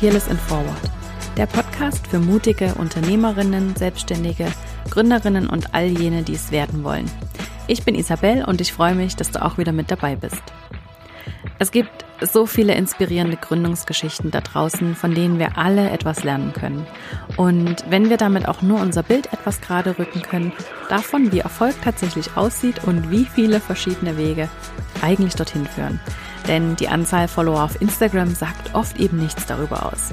Fearless in Forward, der Podcast für mutige Unternehmerinnen, Selbstständige, Gründerinnen und all jene, die es werden wollen. Ich bin Isabel und ich freue mich, dass du auch wieder mit dabei bist. Es gibt so viele inspirierende Gründungsgeschichten da draußen, von denen wir alle etwas lernen können. Und wenn wir damit auch nur unser Bild etwas gerade rücken können, davon, wie Erfolg tatsächlich aussieht und wie viele verschiedene Wege eigentlich dorthin führen. Denn die Anzahl Follower auf Instagram sagt oft eben nichts darüber aus.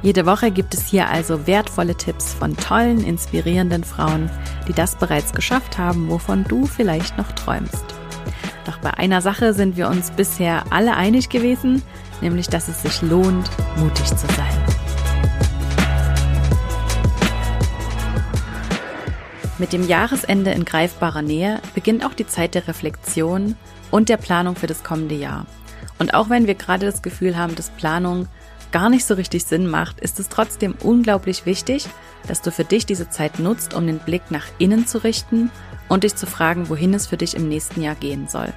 Jede Woche gibt es hier also wertvolle Tipps von tollen, inspirierenden Frauen, die das bereits geschafft haben, wovon du vielleicht noch träumst. Doch bei einer Sache sind wir uns bisher alle einig gewesen, nämlich dass es sich lohnt, mutig zu sein. Mit dem Jahresende in greifbarer Nähe beginnt auch die Zeit der Reflexion und der Planung für das kommende Jahr. Und auch wenn wir gerade das Gefühl haben, dass Planung gar nicht so richtig Sinn macht, ist es trotzdem unglaublich wichtig, dass du für dich diese Zeit nutzt, um den Blick nach innen zu richten und dich zu fragen, wohin es für dich im nächsten Jahr gehen soll.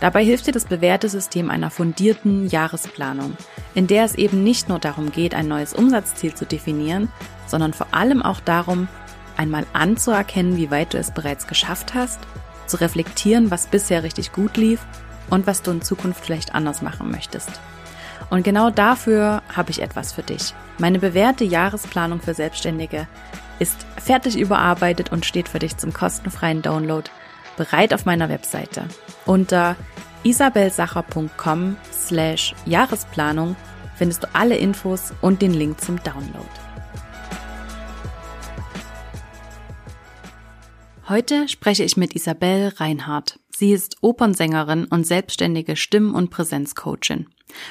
Dabei hilft dir das bewährte System einer fundierten Jahresplanung, in der es eben nicht nur darum geht, ein neues Umsatzziel zu definieren, sondern vor allem auch darum, einmal anzuerkennen, wie weit du es bereits geschafft hast, zu reflektieren, was bisher richtig gut lief und was du in Zukunft vielleicht anders machen möchtest. Und genau dafür habe ich etwas für dich. Meine bewährte Jahresplanung für Selbstständige ist fertig überarbeitet und steht für dich zum kostenfreien Download bereit auf meiner Webseite. Unter isabelsacher.com slash Jahresplanung findest du alle Infos und den Link zum Download. Heute spreche ich mit Isabel Reinhardt. Sie ist Opernsängerin und selbstständige Stimm- und Präsenzcoachin.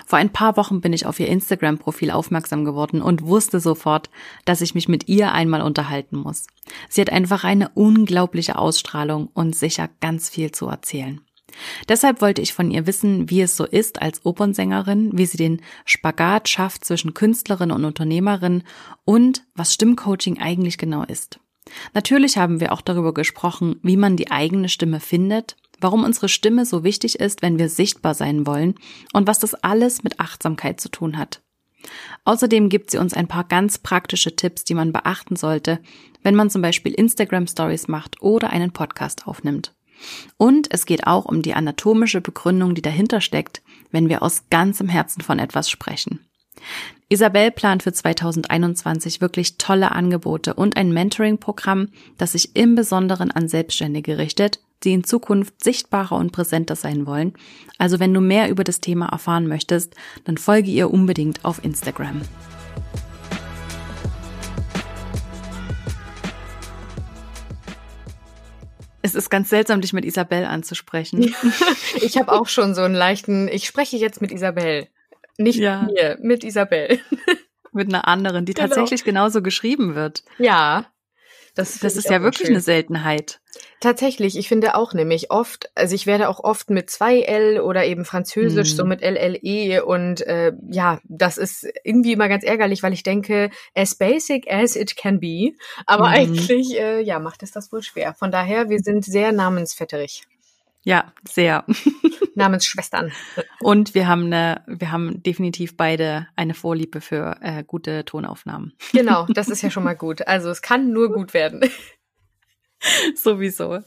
Vor ein paar Wochen bin ich auf ihr Instagram-Profil aufmerksam geworden und wusste sofort, dass ich mich mit ihr einmal unterhalten muss. Sie hat einfach eine unglaubliche Ausstrahlung und sicher ganz viel zu erzählen. Deshalb wollte ich von ihr wissen, wie es so ist als Opernsängerin, wie sie den Spagat schafft zwischen Künstlerin und Unternehmerin und was Stimmcoaching eigentlich genau ist. Natürlich haben wir auch darüber gesprochen, wie man die eigene Stimme findet warum unsere Stimme so wichtig ist, wenn wir sichtbar sein wollen und was das alles mit Achtsamkeit zu tun hat. Außerdem gibt sie uns ein paar ganz praktische Tipps, die man beachten sollte, wenn man zum Beispiel Instagram Stories macht oder einen Podcast aufnimmt. Und es geht auch um die anatomische Begründung, die dahinter steckt, wenn wir aus ganzem Herzen von etwas sprechen. Isabel plant für 2021 wirklich tolle Angebote und ein Mentoring-Programm, das sich im Besonderen an Selbstständige richtet die in Zukunft sichtbarer und präsenter sein wollen. Also wenn du mehr über das Thema erfahren möchtest, dann folge ihr unbedingt auf Instagram. Es ist ganz seltsam, dich mit Isabel anzusprechen. ich habe auch schon so einen leichten, ich spreche jetzt mit Isabel. Nicht ja. mit mir, mit Isabel. mit einer anderen, die genau. tatsächlich genauso geschrieben wird. Ja, das, das ist ja wirklich schön. eine Seltenheit. Tatsächlich, ich finde auch nämlich oft, also ich werde auch oft mit zwei L oder eben Französisch, mhm. so mit LLE und äh, ja, das ist irgendwie immer ganz ärgerlich, weil ich denke, as basic as it can be, aber mhm. eigentlich, äh, ja, macht es das wohl schwer. Von daher, wir sind sehr namensvetterig. Ja, sehr. Namensschwestern. Und wir haben eine, wir haben definitiv beide eine Vorliebe für äh, gute Tonaufnahmen. Genau, das ist ja schon mal gut. Also es kann nur gut werden. Sowieso. Ja.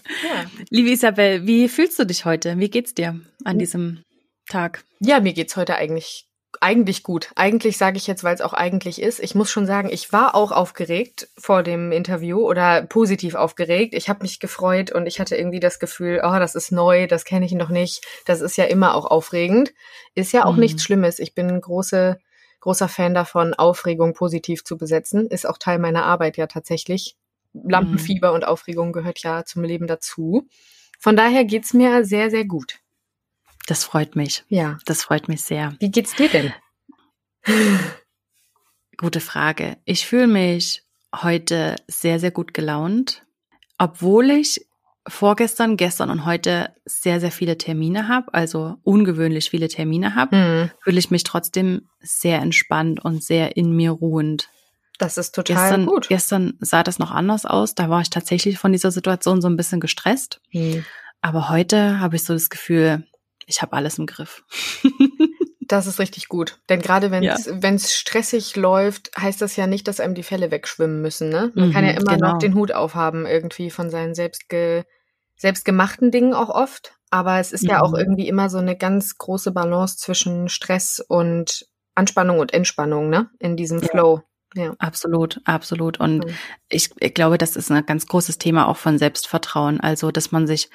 Liebe Isabel, wie fühlst du dich heute? Wie geht's dir an diesem Tag? Ja, mir geht's heute eigentlich eigentlich gut. Eigentlich sage ich jetzt, weil es auch eigentlich ist. Ich muss schon sagen, ich war auch aufgeregt vor dem Interview oder positiv aufgeregt. Ich habe mich gefreut und ich hatte irgendwie das Gefühl, oh, das ist neu, das kenne ich noch nicht. Das ist ja immer auch aufregend. Ist ja auch mhm. nichts Schlimmes. Ich bin große, großer Fan davon, Aufregung positiv zu besetzen. Ist auch Teil meiner Arbeit ja tatsächlich. Lampenfieber mhm. und Aufregung gehört ja zum Leben dazu. Von daher geht's mir sehr, sehr gut. Das freut mich. Ja. Das freut mich sehr. Wie geht's dir denn? Gute Frage. Ich fühle mich heute sehr, sehr gut gelaunt, obwohl ich vorgestern, gestern und heute sehr, sehr viele Termine habe, also ungewöhnlich viele Termine habe, mhm. fühle ich mich trotzdem sehr entspannt und sehr in mir ruhend. Das ist total gestern, gut. Gestern sah das noch anders aus. Da war ich tatsächlich von dieser Situation so ein bisschen gestresst. Mhm. Aber heute habe ich so das Gefühl, ich habe alles im Griff. Das ist richtig gut. Denn gerade wenn es ja. stressig läuft, heißt das ja nicht, dass einem die Fälle wegschwimmen müssen. Ne? Man mhm, kann ja immer genau. noch den Hut aufhaben, irgendwie von seinen selbstge selbstgemachten Dingen auch oft. Aber es ist mhm. ja auch mhm. irgendwie immer so eine ganz große Balance zwischen Stress und Anspannung und Entspannung, ne? In diesem ja. Flow. Ja. Absolut, absolut. Und mhm. ich, ich glaube, das ist ein ganz großes Thema auch von Selbstvertrauen. Also, dass man sich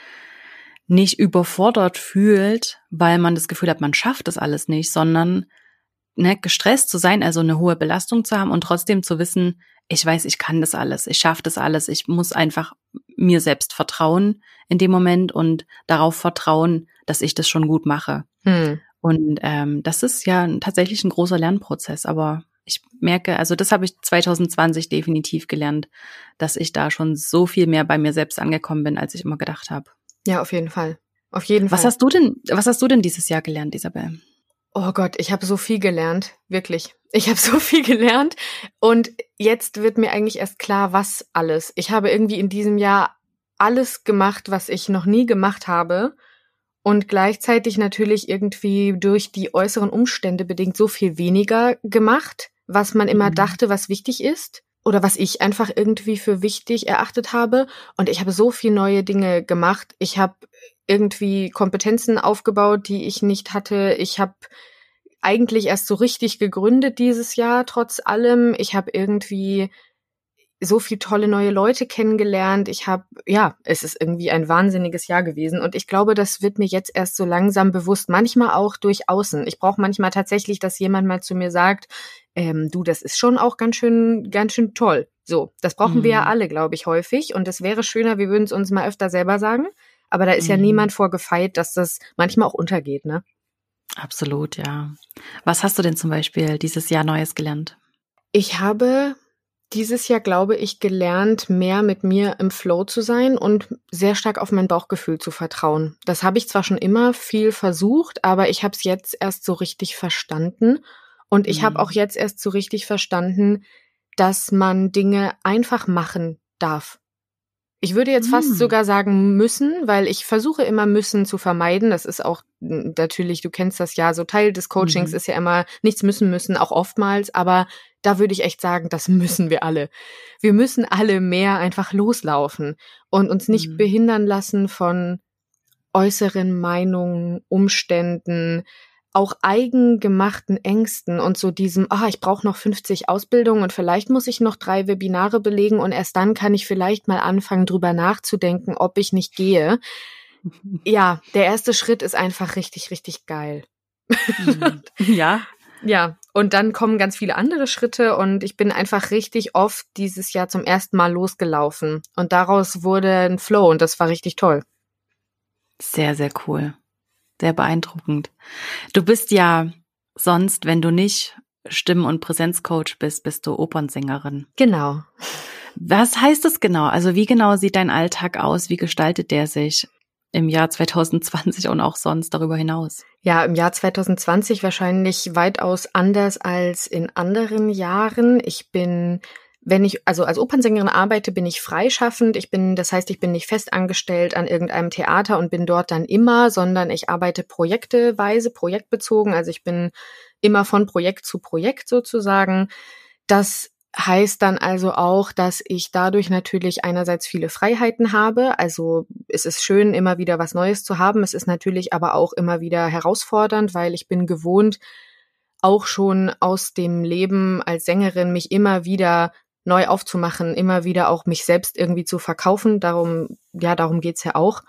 nicht überfordert fühlt, weil man das Gefühl hat, man schafft das alles nicht, sondern ne, gestresst zu sein, also eine hohe Belastung zu haben und trotzdem zu wissen, ich weiß, ich kann das alles, ich schaffe das alles, ich muss einfach mir selbst vertrauen in dem Moment und darauf vertrauen, dass ich das schon gut mache. Hm. Und ähm, das ist ja tatsächlich ein großer Lernprozess, aber ich merke, also das habe ich 2020 definitiv gelernt, dass ich da schon so viel mehr bei mir selbst angekommen bin, als ich immer gedacht habe. Ja, auf jeden Fall. Auf jeden was Fall. Hast du denn, was hast du denn dieses Jahr gelernt, Isabel? Oh Gott, ich habe so viel gelernt, wirklich. Ich habe so viel gelernt und jetzt wird mir eigentlich erst klar, was alles. Ich habe irgendwie in diesem Jahr alles gemacht, was ich noch nie gemacht habe und gleichzeitig natürlich irgendwie durch die äußeren Umstände bedingt so viel weniger gemacht, was man immer mhm. dachte, was wichtig ist oder was ich einfach irgendwie für wichtig erachtet habe. Und ich habe so viel neue Dinge gemacht. Ich habe irgendwie Kompetenzen aufgebaut, die ich nicht hatte. Ich habe eigentlich erst so richtig gegründet dieses Jahr, trotz allem. Ich habe irgendwie so viel tolle neue Leute kennengelernt. Ich habe, ja, es ist irgendwie ein wahnsinniges Jahr gewesen. Und ich glaube, das wird mir jetzt erst so langsam bewusst. Manchmal auch durch Außen. Ich brauche manchmal tatsächlich, dass jemand mal zu mir sagt, ähm, du, das ist schon auch ganz schön, ganz schön toll. So, das brauchen mhm. wir ja mhm. alle, glaube ich, häufig. Und es wäre schöner, wir würden es uns mal öfter selber sagen. Aber da ist mhm. ja niemand vorgefeit, dass das manchmal auch untergeht, ne? Absolut, ja. Was hast du denn zum Beispiel dieses Jahr Neues gelernt? Ich habe dieses Jahr, glaube ich, gelernt, mehr mit mir im Flow zu sein und sehr stark auf mein Bauchgefühl zu vertrauen. Das habe ich zwar schon immer viel versucht, aber ich habe es jetzt erst so richtig verstanden und ich mhm. habe auch jetzt erst so richtig verstanden, dass man Dinge einfach machen darf. Ich würde jetzt fast mhm. sogar sagen müssen, weil ich versuche immer müssen zu vermeiden. Das ist auch natürlich, du kennst das ja, so Teil des Coachings mhm. ist ja immer nichts müssen müssen, auch oftmals, aber da würde ich echt sagen, das müssen wir alle. Wir müssen alle mehr einfach loslaufen und uns nicht mhm. behindern lassen von äußeren Meinungen, Umständen, auch eigengemachten Ängsten und so diesem, ah, ich brauche noch 50 Ausbildungen und vielleicht muss ich noch drei Webinare belegen und erst dann kann ich vielleicht mal anfangen, drüber nachzudenken, ob ich nicht gehe. Ja, der erste Schritt ist einfach richtig, richtig geil. Mhm. ja. Ja, und dann kommen ganz viele andere Schritte und ich bin einfach richtig oft dieses Jahr zum ersten Mal losgelaufen und daraus wurde ein Flow und das war richtig toll. Sehr, sehr cool sehr beeindruckend. Du bist ja sonst, wenn du nicht Stimmen- und Präsenzcoach bist, bist du Opernsängerin. Genau. Was heißt das genau? Also wie genau sieht dein Alltag aus? Wie gestaltet der sich im Jahr 2020 und auch sonst darüber hinaus? Ja, im Jahr 2020 wahrscheinlich weitaus anders als in anderen Jahren. Ich bin wenn ich also als Opernsängerin arbeite, bin ich freischaffend. Ich bin, das heißt, ich bin nicht fest angestellt an irgendeinem Theater und bin dort dann immer, sondern ich arbeite projekteweise, projektbezogen. Also ich bin immer von Projekt zu Projekt sozusagen. Das heißt dann also auch, dass ich dadurch natürlich einerseits viele Freiheiten habe. Also es ist schön, immer wieder was Neues zu haben. Es ist natürlich aber auch immer wieder herausfordernd, weil ich bin gewohnt, auch schon aus dem Leben als Sängerin mich immer wieder neu aufzumachen, immer wieder auch mich selbst irgendwie zu verkaufen. Darum, ja, darum geht's ja auch.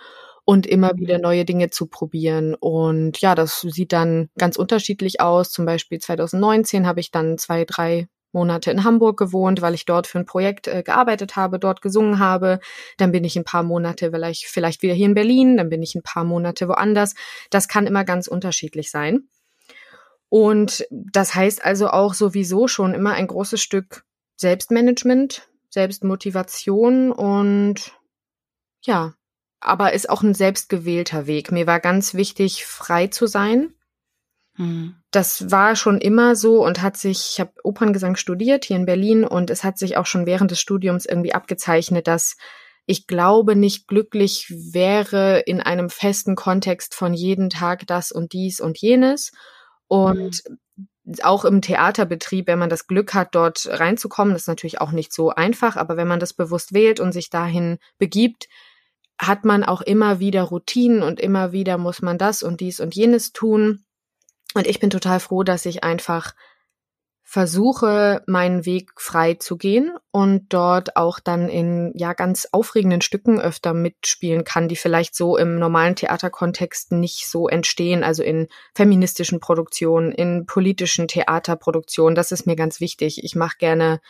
Und immer mhm. wieder neue Dinge zu probieren. Und ja, das sieht dann ganz unterschiedlich aus. Zum Beispiel 2019 habe ich dann zwei, drei Monate in Hamburg gewohnt, weil ich dort für ein Projekt äh, gearbeitet habe, dort gesungen habe. Dann bin ich ein paar Monate vielleicht, vielleicht wieder hier in Berlin, dann bin ich ein paar Monate woanders. Das kann immer ganz unterschiedlich sein. Und das heißt also auch sowieso schon immer ein großes Stück Selbstmanagement, Selbstmotivation und ja, aber ist auch ein selbstgewählter Weg. Mir war ganz wichtig, frei zu sein. Mhm. Das war schon immer so und hat sich, ich habe Operngesang studiert hier in Berlin und es hat sich auch schon während des Studiums irgendwie abgezeichnet, dass ich glaube, nicht glücklich wäre in einem festen Kontext von jeden Tag das und dies und jenes. Und auch im Theaterbetrieb, wenn man das Glück hat, dort reinzukommen, das ist natürlich auch nicht so einfach, aber wenn man das bewusst wählt und sich dahin begibt, hat man auch immer wieder Routinen und immer wieder muss man das und dies und jenes tun. Und ich bin total froh, dass ich einfach versuche, meinen Weg frei zu gehen und dort auch dann in ja ganz aufregenden Stücken öfter mitspielen kann, die vielleicht so im normalen Theaterkontext nicht so entstehen, also in feministischen Produktionen, in politischen Theaterproduktionen. Das ist mir ganz wichtig. Ich mache gerne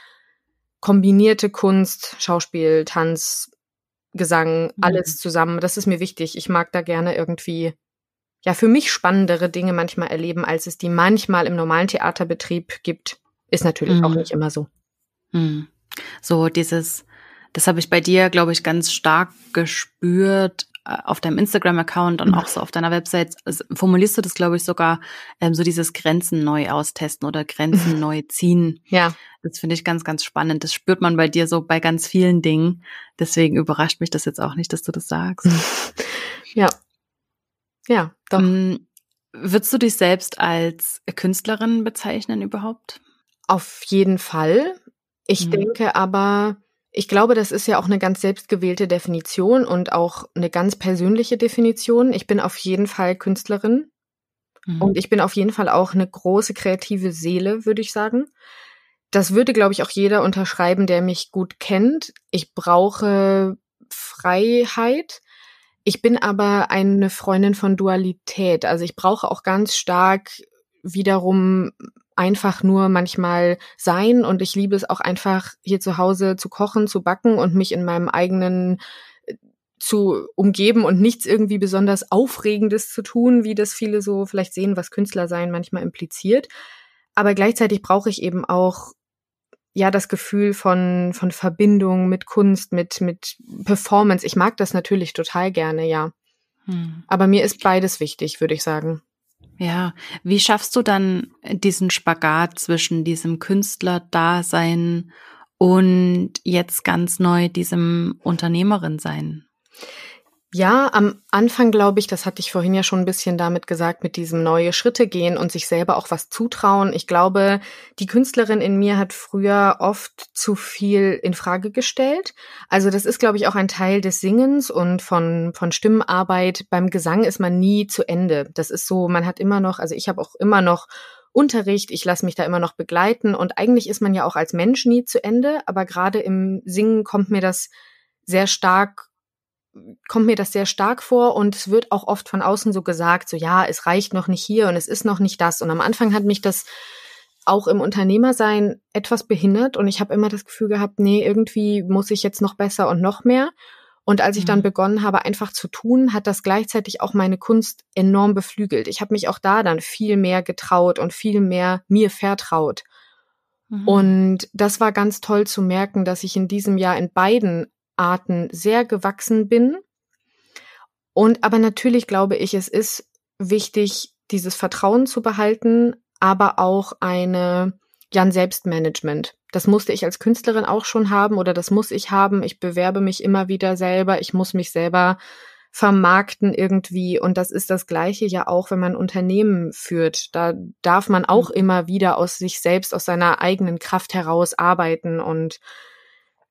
kombinierte Kunst, Schauspiel, Tanz, Gesang, mhm. alles zusammen. Das ist mir wichtig. Ich mag da gerne irgendwie ja für mich spannendere Dinge manchmal erleben, als es die manchmal im normalen Theaterbetrieb gibt. Ist natürlich mhm. auch nicht immer so. Mhm. So dieses, das habe ich bei dir, glaube ich, ganz stark gespürt äh, auf deinem Instagram-Account und mhm. auch so auf deiner Website. Formulierst du das, glaube ich, sogar ähm, so dieses Grenzen neu austesten oder Grenzen neu ziehen. Ja. Das finde ich ganz, ganz spannend. Das spürt man bei dir so bei ganz vielen Dingen. Deswegen überrascht mich das jetzt auch nicht, dass du das sagst. Ja, ja, doch. Mm, würdest du dich selbst als Künstlerin bezeichnen überhaupt? Auf jeden Fall. Ich mhm. denke aber, ich glaube, das ist ja auch eine ganz selbstgewählte Definition und auch eine ganz persönliche Definition. Ich bin auf jeden Fall Künstlerin mhm. und ich bin auf jeden Fall auch eine große kreative Seele, würde ich sagen. Das würde, glaube ich, auch jeder unterschreiben, der mich gut kennt. Ich brauche Freiheit. Ich bin aber eine Freundin von Dualität. Also ich brauche auch ganz stark wiederum einfach nur manchmal sein und ich liebe es auch einfach hier zu Hause zu kochen, zu backen und mich in meinem eigenen äh, zu umgeben und nichts irgendwie besonders Aufregendes zu tun, wie das viele so vielleicht sehen, was Künstler sein manchmal impliziert. Aber gleichzeitig brauche ich eben auch ja das Gefühl von von Verbindung mit Kunst, mit mit Performance. Ich mag das natürlich total gerne, ja. Hm. Aber mir ist beides wichtig, würde ich sagen. Ja, wie schaffst du dann diesen Spagat zwischen diesem Künstler-Dasein und jetzt ganz neu diesem Unternehmerin-Sein? Ja, am Anfang glaube ich, das hatte ich vorhin ja schon ein bisschen damit gesagt, mit diesem neue Schritte gehen und sich selber auch was zutrauen. Ich glaube, die Künstlerin in mir hat früher oft zu viel in Frage gestellt. Also das ist, glaube ich, auch ein Teil des Singens und von, von Stimmenarbeit. Beim Gesang ist man nie zu Ende. Das ist so, man hat immer noch, also ich habe auch immer noch Unterricht, ich lasse mich da immer noch begleiten und eigentlich ist man ja auch als Mensch nie zu Ende, aber gerade im Singen kommt mir das sehr stark kommt mir das sehr stark vor und es wird auch oft von außen so gesagt, so ja, es reicht noch nicht hier und es ist noch nicht das. Und am Anfang hat mich das auch im Unternehmersein etwas behindert und ich habe immer das Gefühl gehabt, nee, irgendwie muss ich jetzt noch besser und noch mehr. Und als ich dann mhm. begonnen habe, einfach zu tun, hat das gleichzeitig auch meine Kunst enorm beflügelt. Ich habe mich auch da dann viel mehr getraut und viel mehr mir vertraut. Mhm. Und das war ganz toll zu merken, dass ich in diesem Jahr in beiden Arten sehr gewachsen bin. Und aber natürlich glaube ich, es ist wichtig, dieses Vertrauen zu behalten, aber auch eine, ja, ein Selbstmanagement. Das musste ich als Künstlerin auch schon haben oder das muss ich haben. Ich bewerbe mich immer wieder selber. Ich muss mich selber vermarkten irgendwie. Und das ist das Gleiche ja auch, wenn man Unternehmen führt. Da darf man auch mhm. immer wieder aus sich selbst, aus seiner eigenen Kraft heraus arbeiten und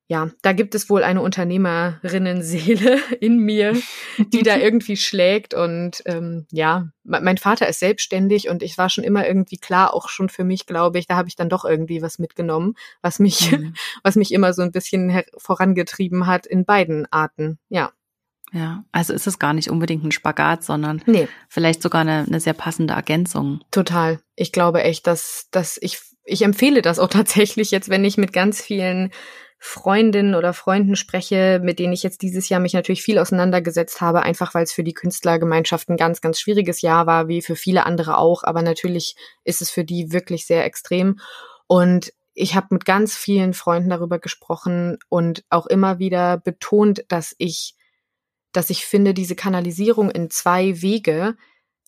ja, da gibt es wohl eine Unternehmerinnenseele in mir, die da irgendwie schlägt. Und ähm, ja, mein Vater ist selbstständig und ich war schon immer irgendwie klar, auch schon für mich, glaube ich, da habe ich dann doch irgendwie was mitgenommen, was mich, mhm. was mich immer so ein bisschen vorangetrieben hat in beiden Arten. Ja. Ja, also ist es gar nicht unbedingt ein Spagat, sondern nee. vielleicht sogar eine, eine sehr passende Ergänzung. Total. Ich glaube echt, dass, dass ich, ich empfehle das auch tatsächlich jetzt, wenn ich mit ganz vielen Freundinnen oder Freunden spreche, mit denen ich jetzt dieses Jahr mich natürlich viel auseinandergesetzt habe, einfach weil es für die Künstlergemeinschaft ein ganz, ganz schwieriges Jahr war, wie für viele andere auch. Aber natürlich ist es für die wirklich sehr extrem. Und ich habe mit ganz vielen Freunden darüber gesprochen und auch immer wieder betont, dass ich, dass ich finde, diese Kanalisierung in zwei Wege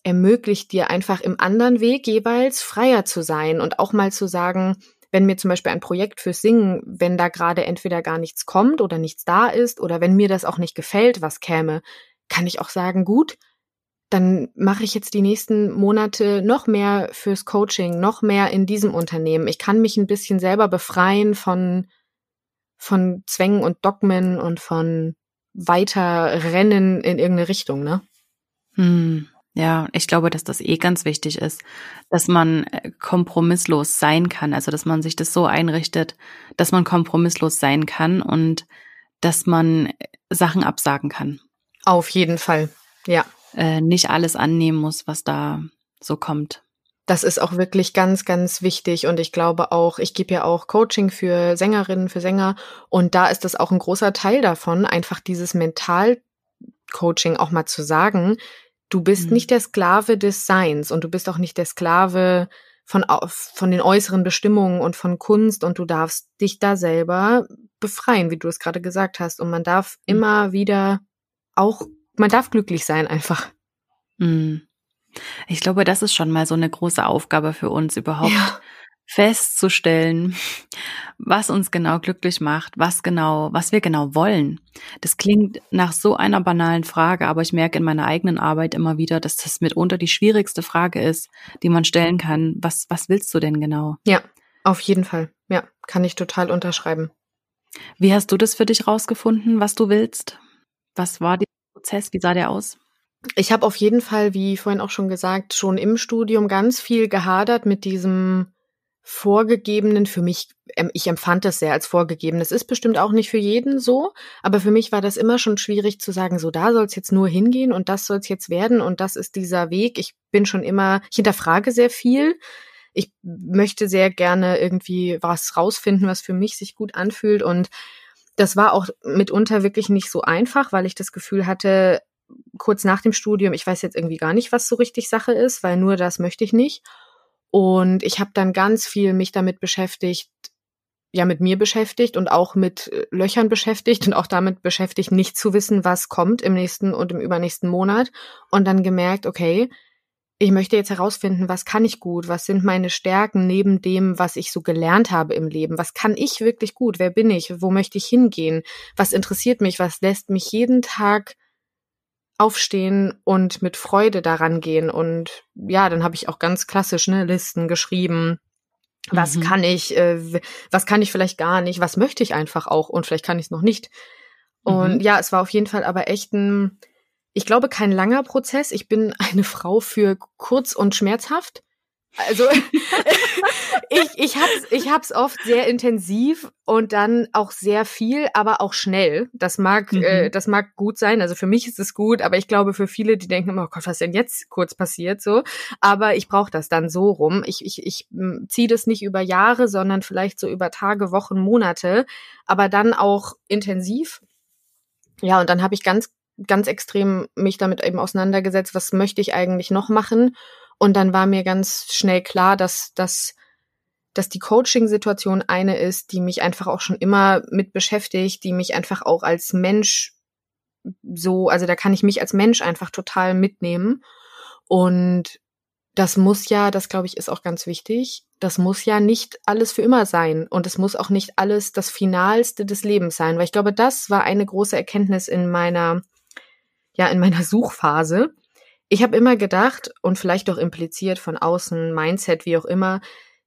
ermöglicht dir einfach im anderen Weg jeweils freier zu sein und auch mal zu sagen, wenn mir zum Beispiel ein Projekt fürs Singen, wenn da gerade entweder gar nichts kommt oder nichts da ist oder wenn mir das auch nicht gefällt, was käme, kann ich auch sagen, gut, dann mache ich jetzt die nächsten Monate noch mehr fürs Coaching, noch mehr in diesem Unternehmen. Ich kann mich ein bisschen selber befreien von, von Zwängen und Dogmen und von weiter Rennen in irgendeine Richtung, ne? Hm. Ja, ich glaube, dass das eh ganz wichtig ist, dass man äh, kompromisslos sein kann, also dass man sich das so einrichtet, dass man kompromisslos sein kann und dass man äh, Sachen absagen kann. Auf jeden Fall, ja. Äh, nicht alles annehmen muss, was da so kommt. Das ist auch wirklich ganz, ganz wichtig. Und ich glaube auch, ich gebe ja auch Coaching für Sängerinnen, für Sänger. Und da ist das auch ein großer Teil davon, einfach dieses Mental-Coaching auch mal zu sagen, Du bist mhm. nicht der Sklave des Seins und du bist auch nicht der Sklave von, von den äußeren Bestimmungen und von Kunst und du darfst dich da selber befreien, wie du es gerade gesagt hast. Und man darf mhm. immer wieder auch, man darf glücklich sein einfach. Mhm. Ich glaube, das ist schon mal so eine große Aufgabe für uns überhaupt. Ja festzustellen, was uns genau glücklich macht, was genau, was wir genau wollen. Das klingt nach so einer banalen Frage, aber ich merke in meiner eigenen Arbeit immer wieder, dass das mitunter die schwierigste Frage ist, die man stellen kann. Was, was willst du denn genau? Ja, auf jeden Fall. Ja, kann ich total unterschreiben. Wie hast du das für dich rausgefunden, was du willst? Was war der Prozess? Wie sah der aus? Ich habe auf jeden Fall, wie vorhin auch schon gesagt, schon im Studium ganz viel gehadert mit diesem vorgegebenen, für mich, ähm, ich empfand das sehr als vorgegeben. Das ist bestimmt auch nicht für jeden so, aber für mich war das immer schon schwierig zu sagen, so da soll es jetzt nur hingehen und das soll es jetzt werden und das ist dieser Weg. Ich bin schon immer, ich hinterfrage sehr viel. Ich möchte sehr gerne irgendwie was rausfinden, was für mich sich gut anfühlt und das war auch mitunter wirklich nicht so einfach, weil ich das Gefühl hatte, kurz nach dem Studium, ich weiß jetzt irgendwie gar nicht, was so richtig Sache ist, weil nur das möchte ich nicht. Und ich habe dann ganz viel mich damit beschäftigt, ja, mit mir beschäftigt und auch mit äh, Löchern beschäftigt und auch damit beschäftigt, nicht zu wissen, was kommt im nächsten und im übernächsten Monat. Und dann gemerkt, okay, ich möchte jetzt herausfinden, was kann ich gut, was sind meine Stärken neben dem, was ich so gelernt habe im Leben, was kann ich wirklich gut, wer bin ich, wo möchte ich hingehen, was interessiert mich, was lässt mich jeden Tag aufstehen und mit Freude daran gehen. Und ja, dann habe ich auch ganz klassisch ne, Listen geschrieben. Was mhm. kann ich, äh, was kann ich vielleicht gar nicht, was möchte ich einfach auch und vielleicht kann ich es noch nicht. Und mhm. ja, es war auf jeden Fall aber echt ein, ich glaube, kein langer Prozess. Ich bin eine Frau für kurz und schmerzhaft. Also ich, ich hab's, ich hab's oft sehr intensiv und dann auch sehr viel, aber auch schnell. Das mag, mhm. äh, das mag gut sein. Also für mich ist es gut, aber ich glaube für viele, die denken immer, oh Gott, was denn jetzt kurz passiert so. Aber ich brauche das dann so rum. Ich, ich, ich hm, ziehe das nicht über Jahre, sondern vielleicht so über Tage, Wochen, Monate, aber dann auch intensiv. Ja, und dann habe ich ganz, ganz extrem mich damit eben auseinandergesetzt, was möchte ich eigentlich noch machen und dann war mir ganz schnell klar, dass, dass, dass die Coaching-Situation eine ist, die mich einfach auch schon immer mit beschäftigt, die mich einfach auch als Mensch so, also da kann ich mich als Mensch einfach total mitnehmen. Und das muss ja, das glaube ich ist auch ganz wichtig, das muss ja nicht alles für immer sein. Und es muss auch nicht alles das Finalste des Lebens sein, weil ich glaube, das war eine große Erkenntnis in meiner, ja, in meiner Suchphase, ich habe immer gedacht und vielleicht auch impliziert von außen, Mindset, wie auch immer,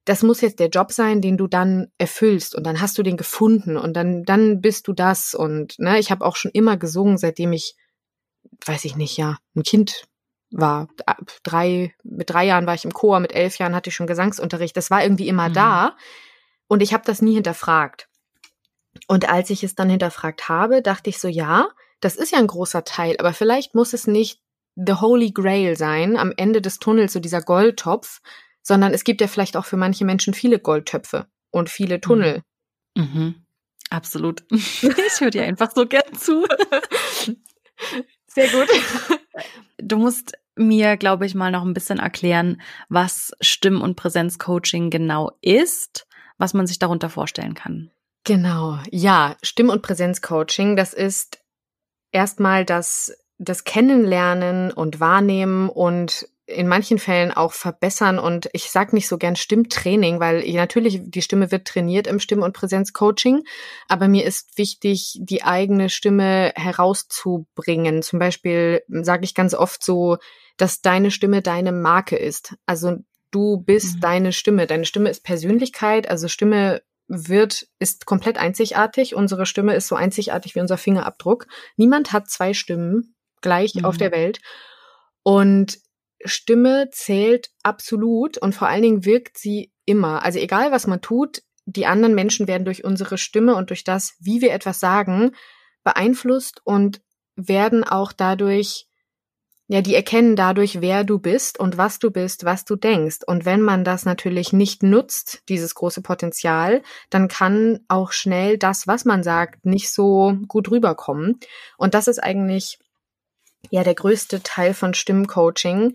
das muss jetzt der Job sein, den du dann erfüllst und dann hast du den gefunden und dann dann bist du das und ne, ich habe auch schon immer gesungen, seitdem ich weiß ich nicht, ja, ein Kind war. Drei, mit drei Jahren war ich im Chor, mit elf Jahren hatte ich schon Gesangsunterricht. Das war irgendwie immer mhm. da und ich habe das nie hinterfragt. Und als ich es dann hinterfragt habe, dachte ich so, ja, das ist ja ein großer Teil, aber vielleicht muss es nicht the Holy Grail sein, am Ende des Tunnels so dieser Goldtopf, sondern es gibt ja vielleicht auch für manche Menschen viele Goldtöpfe und viele Tunnel. Mhm. Absolut. Ich höre dir einfach so gern zu. Sehr gut. Du musst mir, glaube ich, mal noch ein bisschen erklären, was Stimm- und Präsenzcoaching genau ist, was man sich darunter vorstellen kann. Genau, ja, Stimm- und Präsenzcoaching, das ist erstmal das, das Kennenlernen und Wahrnehmen und in manchen Fällen auch verbessern und ich sag nicht so gern Stimmtraining, weil natürlich die Stimme wird trainiert im Stimm- und Präsenzcoaching, aber mir ist wichtig, die eigene Stimme herauszubringen. Zum Beispiel sage ich ganz oft so, dass deine Stimme deine Marke ist. Also du bist mhm. deine Stimme. Deine Stimme ist Persönlichkeit, also Stimme wird, ist komplett einzigartig. Unsere Stimme ist so einzigartig wie unser Fingerabdruck. Niemand hat zwei Stimmen gleich mhm. auf der Welt. Und Stimme zählt absolut und vor allen Dingen wirkt sie immer. Also egal, was man tut, die anderen Menschen werden durch unsere Stimme und durch das, wie wir etwas sagen, beeinflusst und werden auch dadurch, ja, die erkennen dadurch, wer du bist und was du bist, was du denkst. Und wenn man das natürlich nicht nutzt, dieses große Potenzial, dann kann auch schnell das, was man sagt, nicht so gut rüberkommen. Und das ist eigentlich ja der größte Teil von Stimmcoaching,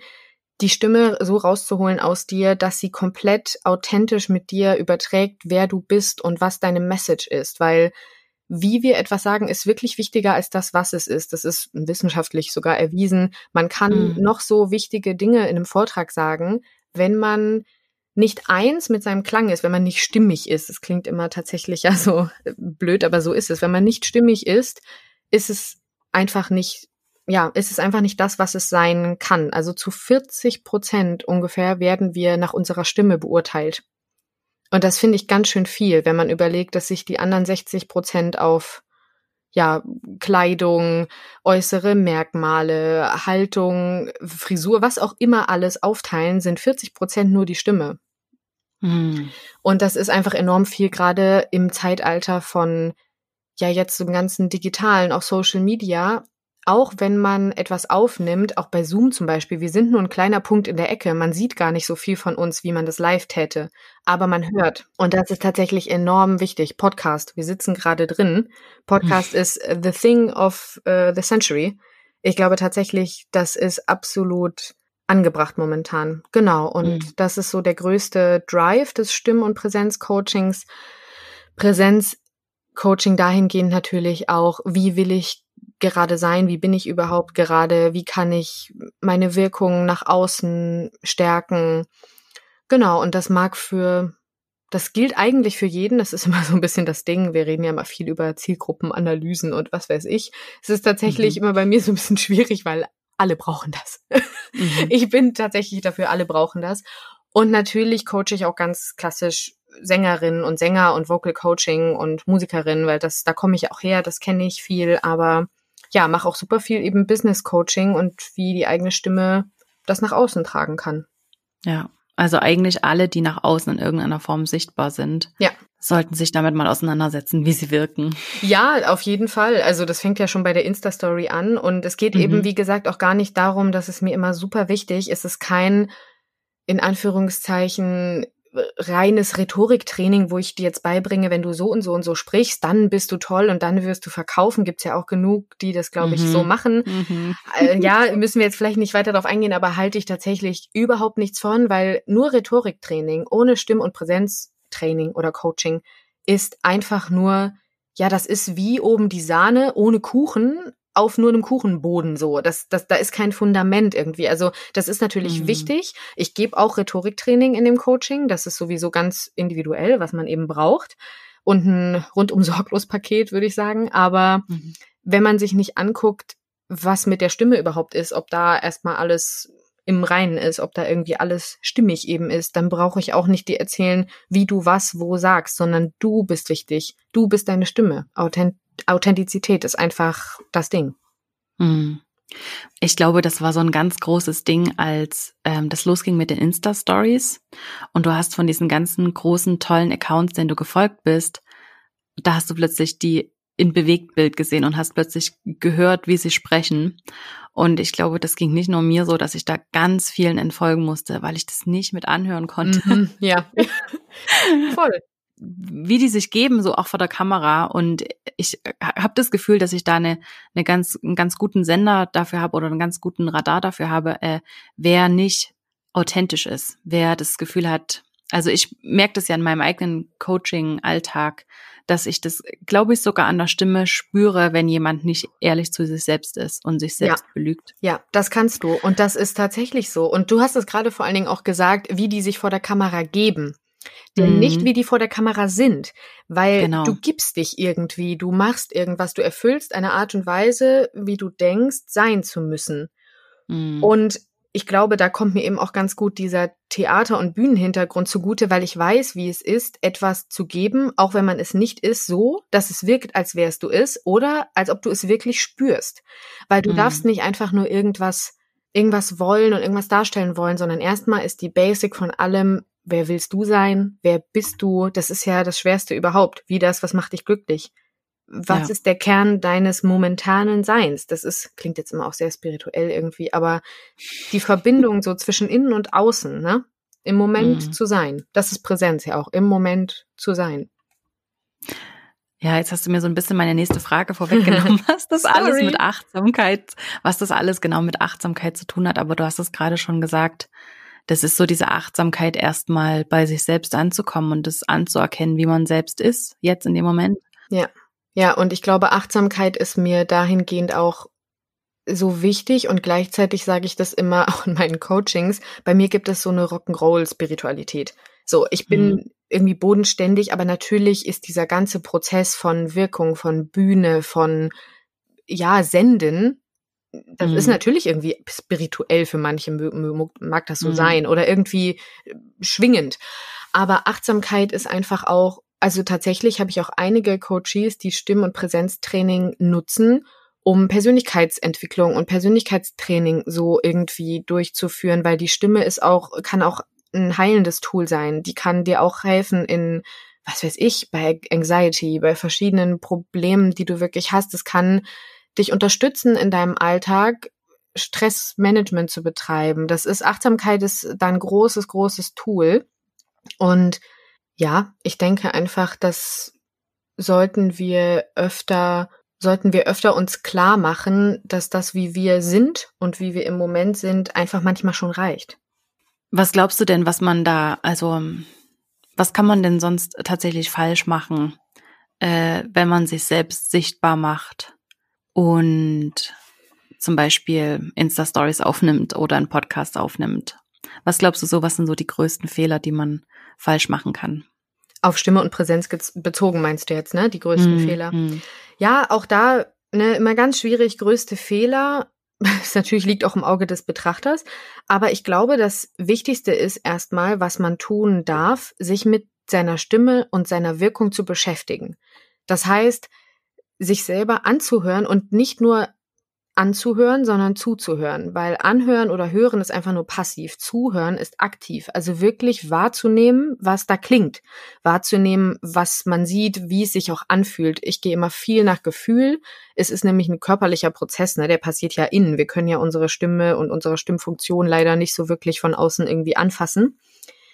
die Stimme so rauszuholen aus dir, dass sie komplett authentisch mit dir überträgt, wer du bist und was deine Message ist, weil wie wir etwas sagen, ist wirklich wichtiger als das, was es ist. Das ist wissenschaftlich sogar erwiesen. Man kann mhm. noch so wichtige Dinge in einem Vortrag sagen, wenn man nicht eins mit seinem Klang ist, wenn man nicht stimmig ist. Es klingt immer tatsächlich ja so blöd, aber so ist es. Wenn man nicht stimmig ist, ist es einfach nicht ja, es ist einfach nicht das, was es sein kann. Also zu 40 Prozent ungefähr werden wir nach unserer Stimme beurteilt. Und das finde ich ganz schön viel, wenn man überlegt, dass sich die anderen 60 Prozent auf ja, Kleidung, äußere Merkmale, Haltung, Frisur, was auch immer alles aufteilen, sind 40 Prozent nur die Stimme. Hm. Und das ist einfach enorm viel, gerade im Zeitalter von ja jetzt zum ganzen digitalen, auch Social Media, auch wenn man etwas aufnimmt, auch bei Zoom zum Beispiel, wir sind nur ein kleiner Punkt in der Ecke, man sieht gar nicht so viel von uns, wie man das live täte, aber man hört. Und das ist tatsächlich enorm wichtig. Podcast, wir sitzen gerade drin. Podcast hm. ist the thing of uh, the century. Ich glaube tatsächlich, das ist absolut angebracht momentan. Genau. Und mhm. das ist so der größte Drive des Stimm- und Präsenzcoachings. Präsenzcoaching dahingehend natürlich auch, wie will ich gerade sein? Wie bin ich überhaupt gerade? Wie kann ich meine Wirkung nach außen stärken? Genau, und das mag für, das gilt eigentlich für jeden. Das ist immer so ein bisschen das Ding. Wir reden ja immer viel über Zielgruppenanalysen und was weiß ich. Es ist tatsächlich mhm. immer bei mir so ein bisschen schwierig, weil alle brauchen das. Mhm. Ich bin tatsächlich dafür, alle brauchen das. Und natürlich coache ich auch ganz klassisch Sängerinnen und Sänger und Vocal Coaching und Musikerinnen, weil das, da komme ich auch her, das kenne ich viel, aber ja, mache auch super viel eben Business Coaching und wie die eigene Stimme das nach außen tragen kann. Ja, also eigentlich alle, die nach außen in irgendeiner Form sichtbar sind. Ja. Sollten sich damit mal auseinandersetzen, wie sie wirken. Ja, auf jeden Fall. Also das fängt ja schon bei der Insta-Story an. Und es geht mhm. eben, wie gesagt, auch gar nicht darum, dass es mir immer super wichtig ist. Es ist kein, in Anführungszeichen, reines Rhetoriktraining, wo ich dir jetzt beibringe, wenn du so und so und so sprichst, dann bist du toll und dann wirst du verkaufen. Gibt's ja auch genug, die das, glaube ich, mhm. so machen. Mhm. Äh, ja, müssen wir jetzt vielleicht nicht weiter darauf eingehen, aber halte ich tatsächlich überhaupt nichts von, weil nur Rhetoriktraining ohne Stimm- und Präsenztraining oder Coaching ist einfach nur ja, das ist wie oben die Sahne ohne Kuchen, auf nur einem Kuchenboden so. Das, das, da ist kein Fundament irgendwie. Also das ist natürlich mhm. wichtig. Ich gebe auch Rhetoriktraining in dem Coaching. Das ist sowieso ganz individuell, was man eben braucht. Und ein rundum sorglos Paket, würde ich sagen. Aber mhm. wenn man sich nicht anguckt, was mit der Stimme überhaupt ist, ob da erstmal alles im Reinen ist, ob da irgendwie alles stimmig eben ist, dann brauche ich auch nicht dir erzählen, wie du was wo sagst, sondern du bist wichtig. Du bist deine Stimme. Authent Authentizität ist einfach das Ding. Hm. Ich glaube, das war so ein ganz großes Ding, als ähm, das losging mit den Insta-Stories und du hast von diesen ganzen großen, tollen Accounts, denen du gefolgt bist, da hast du plötzlich die in Bewegtbild gesehen und hast plötzlich gehört, wie sie sprechen. Und ich glaube, das ging nicht nur mir so, dass ich da ganz vielen entfolgen musste, weil ich das nicht mit anhören konnte. Mhm, ja, voll. Wie die sich geben, so auch vor der Kamera. Und ich habe das Gefühl, dass ich da eine, eine ganz, einen ganz guten Sender dafür habe oder einen ganz guten Radar dafür habe, äh, wer nicht authentisch ist, wer das Gefühl hat, also ich merke das ja in meinem eigenen Coaching-Alltag, dass ich das, glaube ich, sogar an der Stimme spüre, wenn jemand nicht ehrlich zu sich selbst ist und sich selbst ja. belügt. Ja, das kannst du. Und das ist tatsächlich so. Und du hast es gerade vor allen Dingen auch gesagt, wie die sich vor der Kamera geben. Denn mhm. nicht, wie die vor der Kamera sind. Weil genau. du gibst dich irgendwie, du machst irgendwas, du erfüllst eine Art und Weise, wie du denkst, sein zu müssen. Mhm. Und ich glaube, da kommt mir eben auch ganz gut dieser Theater- und Bühnenhintergrund zugute, weil ich weiß, wie es ist, etwas zu geben, auch wenn man es nicht ist, so, dass es wirkt, als wärst du es, oder als ob du es wirklich spürst. Weil du mhm. darfst nicht einfach nur irgendwas, irgendwas wollen und irgendwas darstellen wollen, sondern erstmal ist die Basic von allem, wer willst du sein? Wer bist du? Das ist ja das Schwerste überhaupt. Wie das, was macht dich glücklich? was ja. ist der Kern deines momentanen Seins? Das ist, klingt jetzt immer auch sehr spirituell irgendwie, aber die Verbindung so zwischen innen und außen, ne? Im Moment mhm. zu sein. Das ist Präsenz ja auch, im Moment zu sein. Ja, jetzt hast du mir so ein bisschen meine nächste Frage vorweggenommen, was das alles mit Achtsamkeit, was das alles genau mit Achtsamkeit zu tun hat. Aber du hast es gerade schon gesagt. Das ist so diese Achtsamkeit, erstmal bei sich selbst anzukommen und das anzuerkennen, wie man selbst ist, jetzt in dem Moment. Ja. Ja, und ich glaube, Achtsamkeit ist mir dahingehend auch so wichtig und gleichzeitig sage ich das immer auch in meinen Coachings. Bei mir gibt es so eine Rock'n'Roll-Spiritualität. So, ich bin mhm. irgendwie bodenständig, aber natürlich ist dieser ganze Prozess von Wirkung, von Bühne, von ja, Senden, das mhm. ist natürlich irgendwie spirituell für manche, mag das so mhm. sein oder irgendwie schwingend. Aber Achtsamkeit ist einfach auch also tatsächlich habe ich auch einige Coaches, die Stimm- und Präsenztraining nutzen, um Persönlichkeitsentwicklung und Persönlichkeitstraining so irgendwie durchzuführen, weil die Stimme ist auch, kann auch ein heilendes Tool sein. Die kann dir auch helfen in, was weiß ich, bei Anxiety, bei verschiedenen Problemen, die du wirklich hast. Es kann dich unterstützen in deinem Alltag, Stressmanagement zu betreiben. Das ist Achtsamkeit ist da ein großes, großes Tool. Und ja, ich denke einfach, dass sollten wir öfter sollten wir öfter uns klar machen, dass das, wie wir sind und wie wir im Moment sind, einfach manchmal schon reicht. Was glaubst du denn, was man da, also was kann man denn sonst tatsächlich falsch machen, äh, wenn man sich selbst sichtbar macht und zum Beispiel Insta-Stories aufnimmt oder einen Podcast aufnimmt? Was glaubst du so, was sind so die größten Fehler, die man falsch machen kann. Auf Stimme und Präsenz bezogen meinst du jetzt, ne? Die größten mm, Fehler. Mm. Ja, auch da ne, immer ganz schwierig. Größte Fehler, das natürlich liegt auch im Auge des Betrachters. Aber ich glaube, das Wichtigste ist erstmal, was man tun darf, sich mit seiner Stimme und seiner Wirkung zu beschäftigen. Das heißt, sich selber anzuhören und nicht nur anzuhören, sondern zuzuhören, weil anhören oder hören ist einfach nur passiv. Zuhören ist aktiv, also wirklich wahrzunehmen, was da klingt, wahrzunehmen, was man sieht, wie es sich auch anfühlt. Ich gehe immer viel nach Gefühl. Es ist nämlich ein körperlicher Prozess, ne? der passiert ja innen. Wir können ja unsere Stimme und unsere Stimmfunktion leider nicht so wirklich von außen irgendwie anfassen.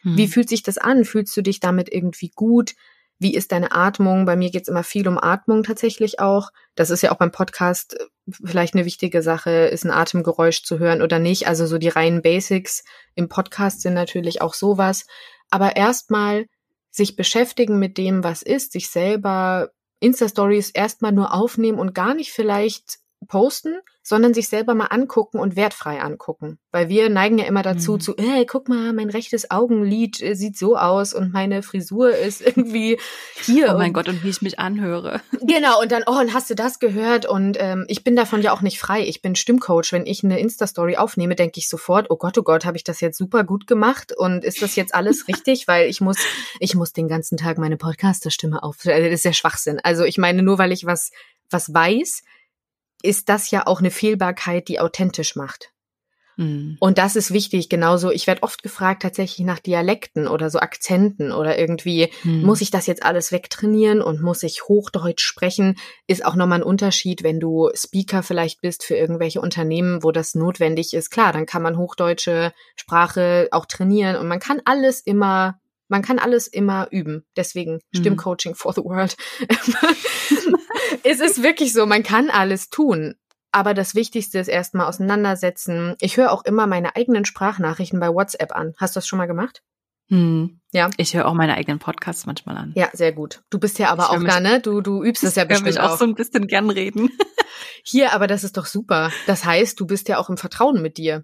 Hm. Wie fühlt sich das an? Fühlst du dich damit irgendwie gut? Wie ist deine Atmung? Bei mir geht's immer viel um Atmung tatsächlich auch. Das ist ja auch beim Podcast äh, vielleicht eine wichtige Sache, ist ein Atemgeräusch zu hören oder nicht. Also so die reinen Basics im Podcast sind natürlich auch sowas. Aber erstmal sich beschäftigen mit dem, was ist, sich selber Insta-Stories erstmal nur aufnehmen und gar nicht vielleicht posten, sondern sich selber mal angucken und wertfrei angucken. Weil wir neigen ja immer dazu mhm. zu, äh, guck mal, mein rechtes Augenlid äh, sieht so aus und meine Frisur ist irgendwie hier. Oh mein Gott, und wie ich mich anhöre. Genau, und dann, oh, und hast du das gehört? Und ähm, ich bin davon ja auch nicht frei. Ich bin Stimmcoach. Wenn ich eine Insta-Story aufnehme, denke ich sofort, oh Gott, oh Gott, habe ich das jetzt super gut gemacht? Und ist das jetzt alles richtig? Weil ich muss, ich muss den ganzen Tag meine Podcaster-Stimme auf. Also das ist ja Schwachsinn. Also ich meine, nur weil ich was, was weiß, ist das ja auch eine Fehlbarkeit, die authentisch macht. Mhm. Und das ist wichtig, genauso. Ich werde oft gefragt tatsächlich nach Dialekten oder so Akzenten oder irgendwie, mhm. muss ich das jetzt alles wegtrainieren und muss ich Hochdeutsch sprechen? Ist auch nochmal ein Unterschied, wenn du Speaker vielleicht bist für irgendwelche Unternehmen, wo das notwendig ist. Klar, dann kann man hochdeutsche Sprache auch trainieren und man kann alles immer Man kann alles immer üben. Deswegen Mhm. Stimmcoaching for the world. es ist wirklich so, man kann alles tun. Aber das Wichtigste ist erstmal auseinandersetzen. Ich höre auch immer meine eigenen Sprachnachrichten bei WhatsApp an. Hast du das schon mal gemacht? Hm. Ja. Ich höre auch meine eigenen Podcasts manchmal an. Ja, sehr gut. Du bist ja aber Ich auch mich- da, ne? Du, du übst es ja ich bestimmt auch auch. so ein bisschen gern reden. Hier, aber das ist doch super. Das heißt, du bist ja auch im Vertrauen mit dir.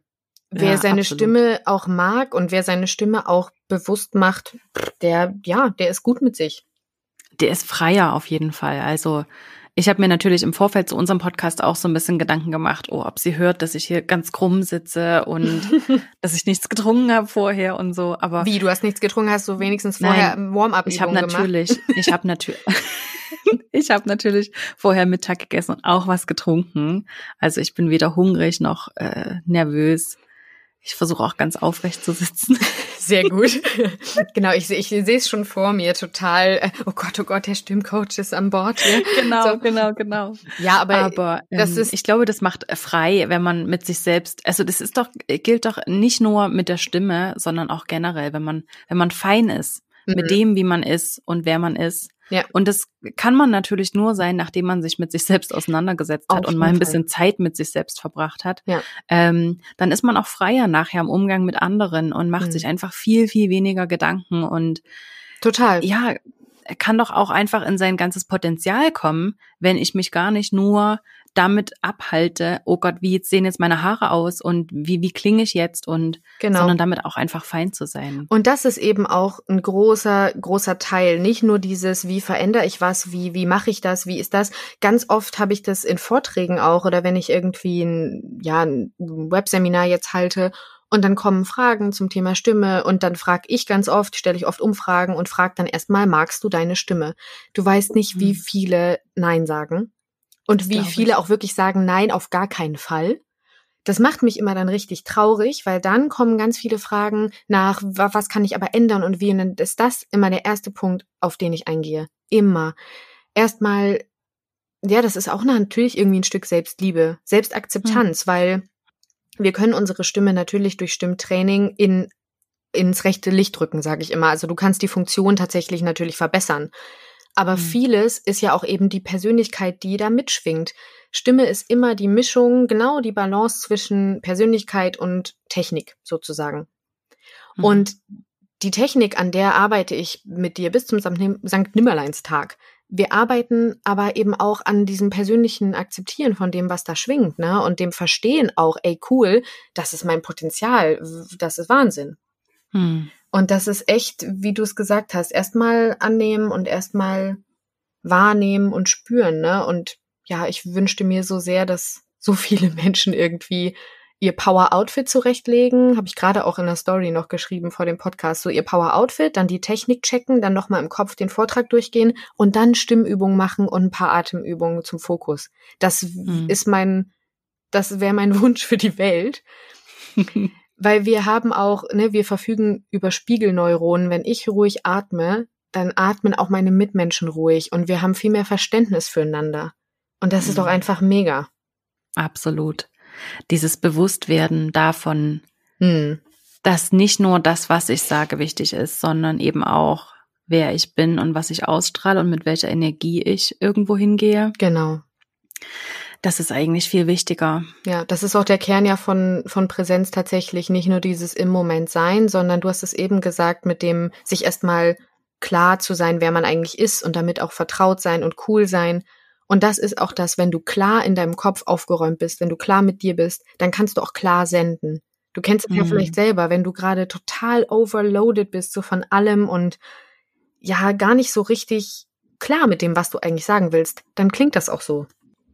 Wer Ja, seine absolut. Stimme auch mag und wer seine Stimme auch bewusst macht, der, ja, der ist gut mit sich. Der ist freier auf jeden Fall. Also ich habe mir natürlich im Vorfeld zu unserem Podcast auch so ein bisschen Gedanken gemacht, oh, ob sie hört, dass ich hier ganz krumm sitze und dass ich nichts getrunken habe vorher und so. Aber Wie, du hast nichts getrunken, hast du wenigstens vorher Warm-up ich habe natürlich, ich habe natürlich, ich habe natürlich vorher Mittag gegessen und auch was getrunken. Also ich bin weder hungrig noch äh, nervös. Ich versuche auch ganz aufrecht zu sitzen. Sehr gut. genau, ich, ich sehe es schon vor mir, total, äh, oh Gott, oh Gott, der Stimmcoach ist an Bord. Hier. Genau, So. genau, genau. Ja, aber, Aber ähm, das ist- ich glaube, das macht äh, frei, wenn man mit sich selbst, also das ist doch, gilt doch nicht nur mit der Stimme, sondern auch generell, wenn man, wenn man fein ist Mhm. mit dem, wie man ist und wer man ist. Ja. Und das kann man natürlich nur sein, nachdem man sich mit sich selbst auseinandergesetzt hat Auf und mal ein bisschen Zeit mit sich selbst verbracht hat. Ja. Ähm, dann ist man auch freier nachher im Umgang mit anderen und macht Mhm. sich einfach viel, viel weniger Gedanken und total. ja, er kann doch auch einfach in sein ganzes Potenzial kommen, wenn ich mich gar nicht nur damit abhalte, oh Gott, wie jetzt sehen jetzt meine Haare aus und wie, wie klinge ich jetzt und, genau. sondern damit auch einfach fein zu sein. Und das ist eben auch ein großer, großer Teil. Nicht nur dieses, wie verändere ich was, wie, wie mache ich das, wie ist das. Ganz oft habe ich das in Vorträgen auch oder wenn ich irgendwie ein, ja, ein Webseminar jetzt halte und dann kommen Fragen zum Thema Stimme und dann frage ich ganz oft, stelle ich oft Umfragen und frage dann erstmal, magst du deine Stimme? Du weißt nicht, wie Hm. viele Nein sagen und Das wie viele ich. auch wirklich sagen, nein, auf gar keinen Fall. Das macht mich immer dann richtig traurig, weil dann kommen ganz viele Fragen nach, wa- was kann ich aber ändern und wie. Und ist das immer der erste Punkt, auf den ich eingehe. Immer. Erstmal, ja, das ist auch natürlich irgendwie ein Stück Selbstliebe, Selbstakzeptanz, weil wir können unsere Stimme natürlich durch Stimmtraining in ins rechte Licht rücken, sage ich immer. Also du kannst die Funktion tatsächlich natürlich verbessern. Aber Mhm. vieles ist ja auch eben die Persönlichkeit, die da mitschwingt. Stimme ist immer die Mischung, genau die Balance zwischen Persönlichkeit und Technik sozusagen. Mhm. Und die Technik, an der arbeite ich mit dir bis zum Sankt Nimmerleinstag. Wir arbeiten aber eben auch an diesem persönlichen Akzeptieren von dem, was da schwingt, ne? Und dem Verstehen auch, ey, cool, das ist mein Potenzial, das ist Wahnsinn. Hm. Und das ist echt, wie du es gesagt hast, erstmal annehmen und erstmal wahrnehmen und spüren, ne? Und ja, ich wünschte mir so sehr, dass so viele Menschen irgendwie ihr Power-Outfit zurechtlegen. Habe ich gerade auch in der Story noch geschrieben vor dem Podcast. So ihr Power-Outfit, dann die Technik checken, dann nochmal im Kopf den Vortrag durchgehen und dann Stimmübungen machen und ein paar Atemübungen zum Fokus. Das Mhm. ist mein, das wäre mein Wunsch für die Welt. Weil wir haben auch, ne, wir verfügen über Spiegelneuronen. Wenn ich ruhig atme, dann atmen auch meine Mitmenschen ruhig und wir haben viel mehr Verständnis füreinander. Und das ist doch Mhm. einfach mega. Absolut. Dieses Bewusstwerden davon, Hm. dass nicht nur das, was ich sage, wichtig ist, sondern eben auch, wer ich bin und was ich ausstrahle und mit welcher Energie ich irgendwo hingehe. Genau. Das ist eigentlich viel wichtiger. Ja, das ist auch der Kern ja von, von Präsenz tatsächlich. Nicht nur dieses im Moment sein, sondern du hast es eben gesagt, mit dem sich erstmal klar zu sein, wer man eigentlich ist und damit auch vertraut sein und cool sein. Und das ist auch das, wenn du klar in deinem Kopf aufgeräumt bist, wenn du klar mit dir bist, dann kannst du auch klar senden. Du kennst es ja Mhm. vielleicht selber, wenn du gerade total overloaded bist, so von allem und ja, gar nicht so richtig klar mit dem, was du eigentlich sagen willst, dann klingt das auch so.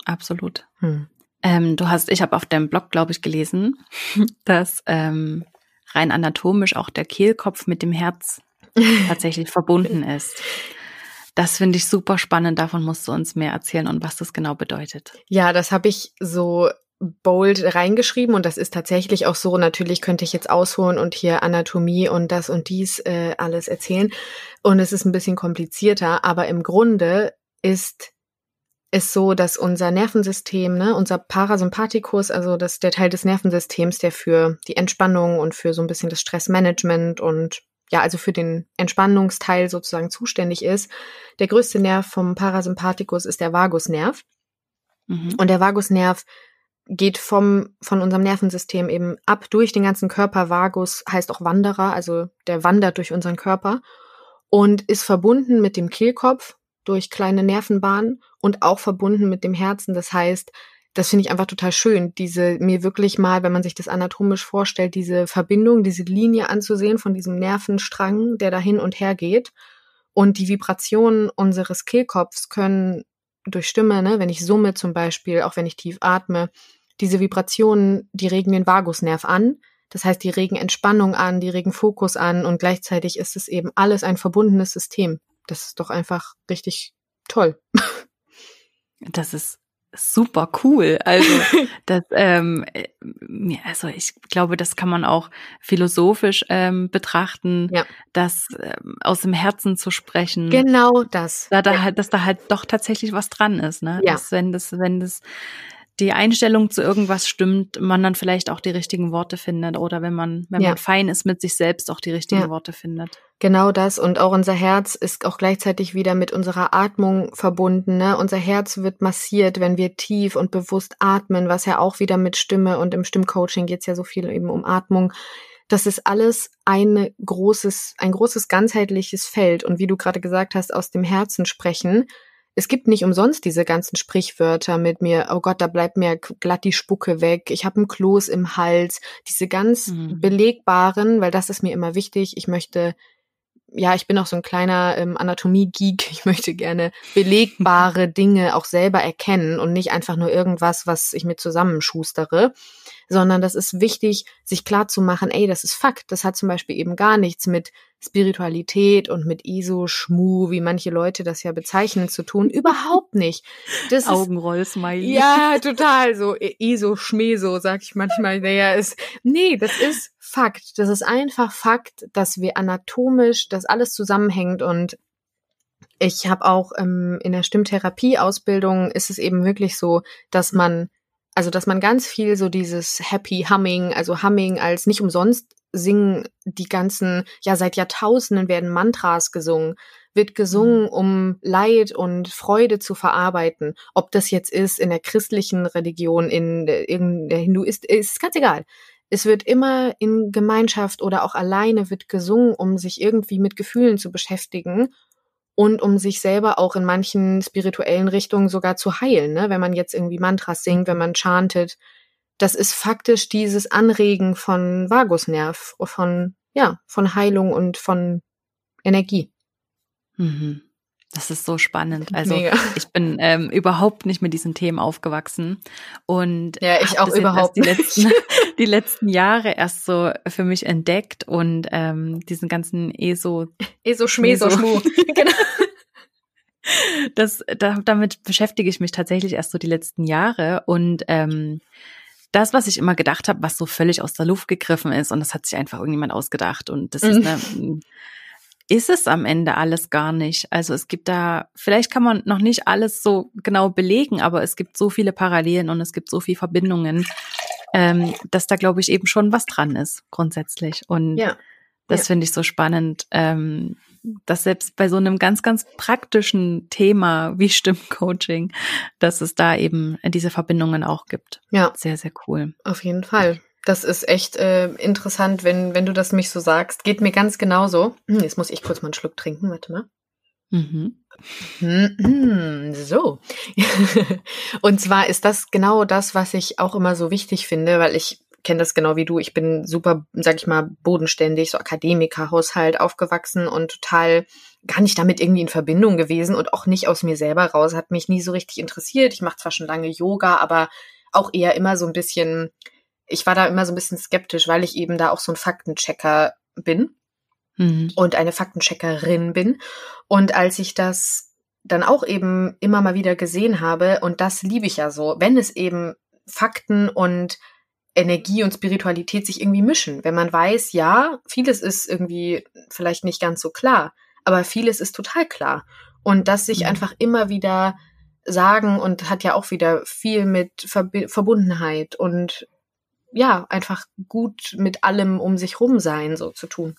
Absolut. Hm. Ähm, du hast, ich habe auf deinem Blog, glaube ich, gelesen, dass ähm, rein anatomisch auch der Kehlkopf mit dem Herz tatsächlich verbunden ist. Das finde ich super spannend. Davon musst du uns mehr erzählen und was das genau bedeutet. Ja, das habe ich so bold reingeschrieben und das ist tatsächlich auch so. Natürlich könnte ich jetzt ausholen und hier Anatomie und das und dies äh, alles erzählen. Und es ist ein bisschen komplizierter, aber im Grunde ist es so, dass unser Nervensystem, ne, unser Parasympathikus, also das der Teil des Nervensystems, der für die Entspannung und für so ein bisschen das Stressmanagement und ja, also für den Entspannungsteil sozusagen zuständig ist. Der größte Nerv vom Parasympathikus ist der Vagusnerv. Mhm. Und der Vagusnerv geht vom, von unserem Nervensystem eben ab durch den ganzen Körper. Vagus heißt auch Wanderer, also der wandert durch unseren Körper und ist verbunden mit dem Kehlkopf durch kleine Nervenbahnen und auch verbunden mit dem Herzen. Das heißt, das finde ich einfach total schön, diese mir wirklich mal, wenn man sich das anatomisch vorstellt, diese Verbindung, diese Linie anzusehen von diesem Nervenstrang, der da hin und her geht. Und die Vibrationen unseres Kehlkopfs können durch Stimme, ne, wenn ich summe zum Beispiel, auch wenn ich tief atme, diese Vibrationen, die regen den Vagusnerv an. Das heißt, die regen Entspannung an, die regen Fokus an und gleichzeitig ist es eben alles ein verbundenes System. Das ist doch einfach richtig toll. Das ist super cool. Also das, ähm, also ich glaube, das kann man auch philosophisch ähm, betrachten, ja. das ähm, aus dem Herzen zu sprechen. Genau das. Da, da ja. halt, dass da halt doch tatsächlich was dran ist, ne? Ja. Dass, wenn das, wenn das die Einstellung zu irgendwas stimmt, man dann vielleicht auch die richtigen Worte findet oder wenn man, wenn ja. man fein ist mit sich selbst, auch die richtigen ja. Worte findet. Genau das und auch unser Herz ist auch gleichzeitig wieder mit unserer Atmung verbunden. Ne? Unser Herz wird massiert, wenn wir tief und bewusst atmen, was ja auch wieder mit Stimme und im Stimmcoaching geht es ja so viel eben um Atmung. Das ist alles ein großes, ein großes ganzheitliches Feld und wie du gerade gesagt hast, aus dem Herzen sprechen es gibt nicht umsonst diese ganzen Sprichwörter mit mir, oh Gott, da bleibt mir glatt die Spucke weg, ich habe ein Kloß im Hals, diese ganz mhm. belegbaren, weil das ist mir immer wichtig, ich möchte ja, ich bin auch so ein kleiner ähm, Anatomie-Geek. Ich möchte gerne belegbare Dinge auch selber erkennen und nicht einfach nur irgendwas, was ich mir zusammenschustere sondern das ist wichtig, sich klar zu machen, ey, das ist Fakt. Das hat zum Beispiel eben gar nichts mit Spiritualität und mit ISO-Schmu, wie manche Leute das ja bezeichnen, zu tun. Überhaupt nicht. Das Augenroll-Smiley. Ja, total. So ISO-Schmeso, sag ich manchmal. Naja, ist, nee, das ist Fakt. Das ist einfach Fakt, dass wir anatomisch, dass alles zusammenhängt und ich habe auch ähm, in der Stimmtherapie-Ausbildung ist es eben wirklich so, dass man also, dass man ganz viel so dieses Happy Humming, also Humming als nicht umsonst singen die ganzen, ja, seit Jahrtausenden werden Mantras gesungen, wird gesungen, mhm. um Leid und Freude zu verarbeiten. Ob das jetzt ist in der christlichen Religion, in der, in der Hinduist, ist ganz egal. Es wird immer in Gemeinschaft oder auch alleine wird gesungen, um sich irgendwie mit Gefühlen zu beschäftigen und um sich selber auch in manchen spirituellen Richtungen sogar zu heilen, ne? wenn man jetzt irgendwie Mantras singt, wenn man chantet. Das ist faktisch dieses Anregen von Vagusnerv, von, ja, von Heilung und von Energie. Mhm. Das ist so spannend. Also Mega. ich bin ähm, überhaupt nicht mit diesen Themen aufgewachsen und ja, ich auch überhaupt die letzten, die letzten Jahre erst so für mich entdeckt und ähm, diesen ganzen ESO ESO Schmeso Schmu. genau. Das, da, damit beschäftige ich mich tatsächlich erst so die letzten Jahre und ähm, das, was ich immer gedacht habe, was so völlig aus der Luft gegriffen ist und das hat sich einfach irgendjemand ausgedacht und das ist eine ist es am Ende alles gar nicht. Also es gibt da, vielleicht kann man noch nicht alles so genau belegen, aber es gibt so viele Parallelen und es gibt so viele Verbindungen, ähm, dass da, glaube ich, eben schon was dran ist, grundsätzlich. Und ja. das ja. finde ich so spannend, ähm, dass selbst bei so einem ganz, ganz praktischen Thema wie Stimmcoaching, dass es da eben diese Verbindungen auch gibt. Ja. Sehr, sehr cool. Auf jeden Fall. Das ist echt äh, interessant, wenn, wenn du das mich so sagst. Geht mir ganz genauso. Hm, jetzt muss ich kurz mal einen Schluck trinken, warte mal. Mhm. Mhm, so. Und zwar ist das genau das, was ich auch immer so wichtig finde, weil ich kenne das genau wie du. Ich bin super, sag ich mal, bodenständig, so Akademikerhaushalt aufgewachsen und total gar nicht damit irgendwie in Verbindung gewesen und auch nicht aus mir selber raus. Hat mich nie so richtig interessiert. Ich mache zwar schon lange Yoga, aber auch eher immer so ein bisschen ich war da immer so ein bisschen skeptisch, weil ich eben da auch so ein Faktenchecker bin mhm. und eine Faktencheckerin bin. Und als ich das dann auch eben immer mal wieder gesehen habe, und das liebe ich ja so, wenn es eben Fakten und Energie und Spiritualität sich irgendwie mischen. Wenn man weiß, ja, vieles ist irgendwie vielleicht nicht ganz so klar, aber vieles ist total klar. Und das sich mhm. einfach immer wieder sagen und hat ja auch wieder viel mit Ver Verbundenheit und ja, einfach gut mit allem um sich rum sein, so zu tun.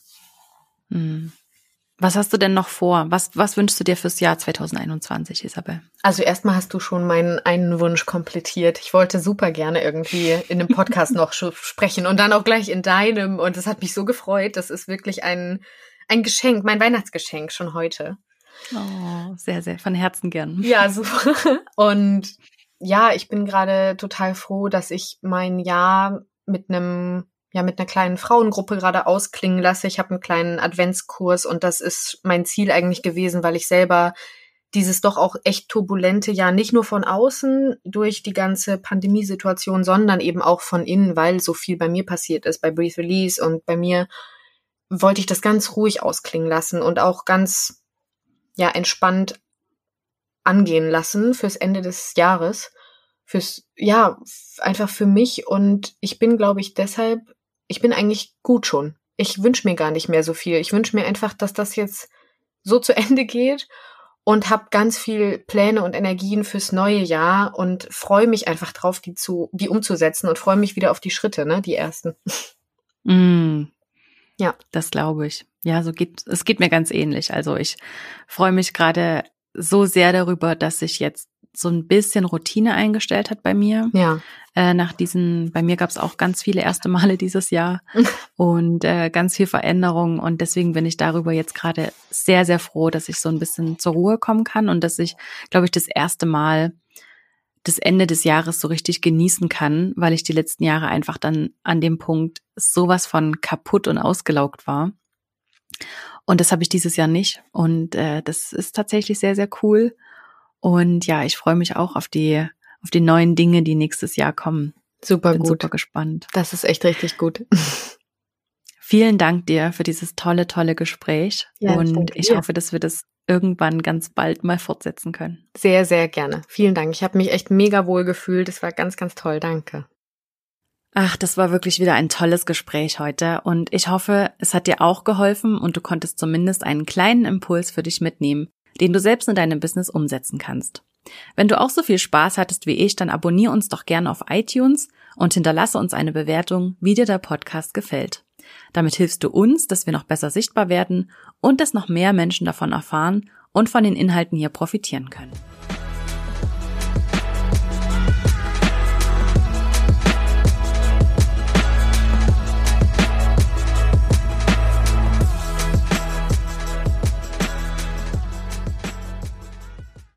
Mhm. Was hast du denn noch vor? Was, was wünschst du dir fürs Jahr 2021, Isabel? Also erstmal hast du schon meinen einen Wunsch komplettiert. Ich wollte super gerne irgendwie in einem Podcast noch sprechen und dann auch gleich in deinem. Und das hat mich so gefreut. Das ist wirklich ein, ein Geschenk, mein Weihnachtsgeschenk schon heute. Oh, sehr, sehr von Herzen gern. Ja, super. Und ja, ich bin gerade total froh, dass ich mein Jahr mit einem ja mit einer kleinen Frauengruppe gerade ausklingen lasse. Ich habe einen kleinen Adventskurs und das ist mein Ziel eigentlich gewesen, weil ich selber dieses doch auch echt turbulente Jahr nicht nur von außen durch die ganze Pandemiesituation, sondern eben auch von innen, weil so viel bei mir passiert ist, bei Breathe Release und bei mir wollte ich das ganz ruhig ausklingen lassen und auch ganz ja entspannt angehen lassen fürs Ende des Jahres, fürs ja einfach für mich und ich bin glaube ich deshalb ich bin eigentlich gut schon. Ich wünsche mir gar nicht mehr so viel. Ich wünsche mir einfach, dass das jetzt so zu Ende geht und habe ganz viel Pläne und Energien fürs neue Jahr und freue mich einfach drauf, die zu, die umzusetzen und freue mich wieder auf die Schritte, ne, die ersten. Mm. Ja, das glaube ich. Ja, so geht es geht mir ganz ähnlich. Also ich freue mich gerade so sehr darüber, dass ich jetzt so ein bisschen Routine eingestellt hat bei mir. Ja. Äh, nach diesen, bei mir gab es auch ganz viele erste Male dieses Jahr und äh, ganz viel Veränderung. Und deswegen bin ich darüber jetzt gerade sehr, sehr froh, dass ich so ein bisschen zur Ruhe kommen kann und dass ich, glaube ich, das erste Mal das Ende des Jahres so richtig genießen kann, weil ich die letzten Jahre einfach dann an dem Punkt sowas von kaputt und ausgelaugt war. Und das habe ich dieses Jahr nicht. Und äh, das ist tatsächlich sehr, sehr cool. Und ja, ich freue mich auch auf die, auf die neuen Dinge, die nächstes Jahr kommen. Super Bin gut. Super gespannt. Das ist echt richtig gut. Vielen Dank dir für dieses tolle, tolle Gespräch. Ja, und ich hoffe, dass wir das irgendwann ganz bald mal fortsetzen können. Sehr, sehr gerne. Vielen Dank. Ich habe mich echt mega wohl gefühlt. Es war ganz, ganz toll. Danke. Ach, das war wirklich wieder ein tolles Gespräch heute und ich hoffe, es hat dir auch geholfen und du konntest zumindest einen kleinen Impuls für dich mitnehmen, den du selbst in deinem Business umsetzen kannst. Wenn du auch so viel Spaß hattest wie ich, dann abonniere uns doch gerne auf iTunes und hinterlasse uns eine Bewertung, wie dir der Podcast gefällt. Damit hilfst du uns, dass wir noch besser sichtbar werden und dass noch mehr Menschen davon erfahren und von den Inhalten hier profitieren können.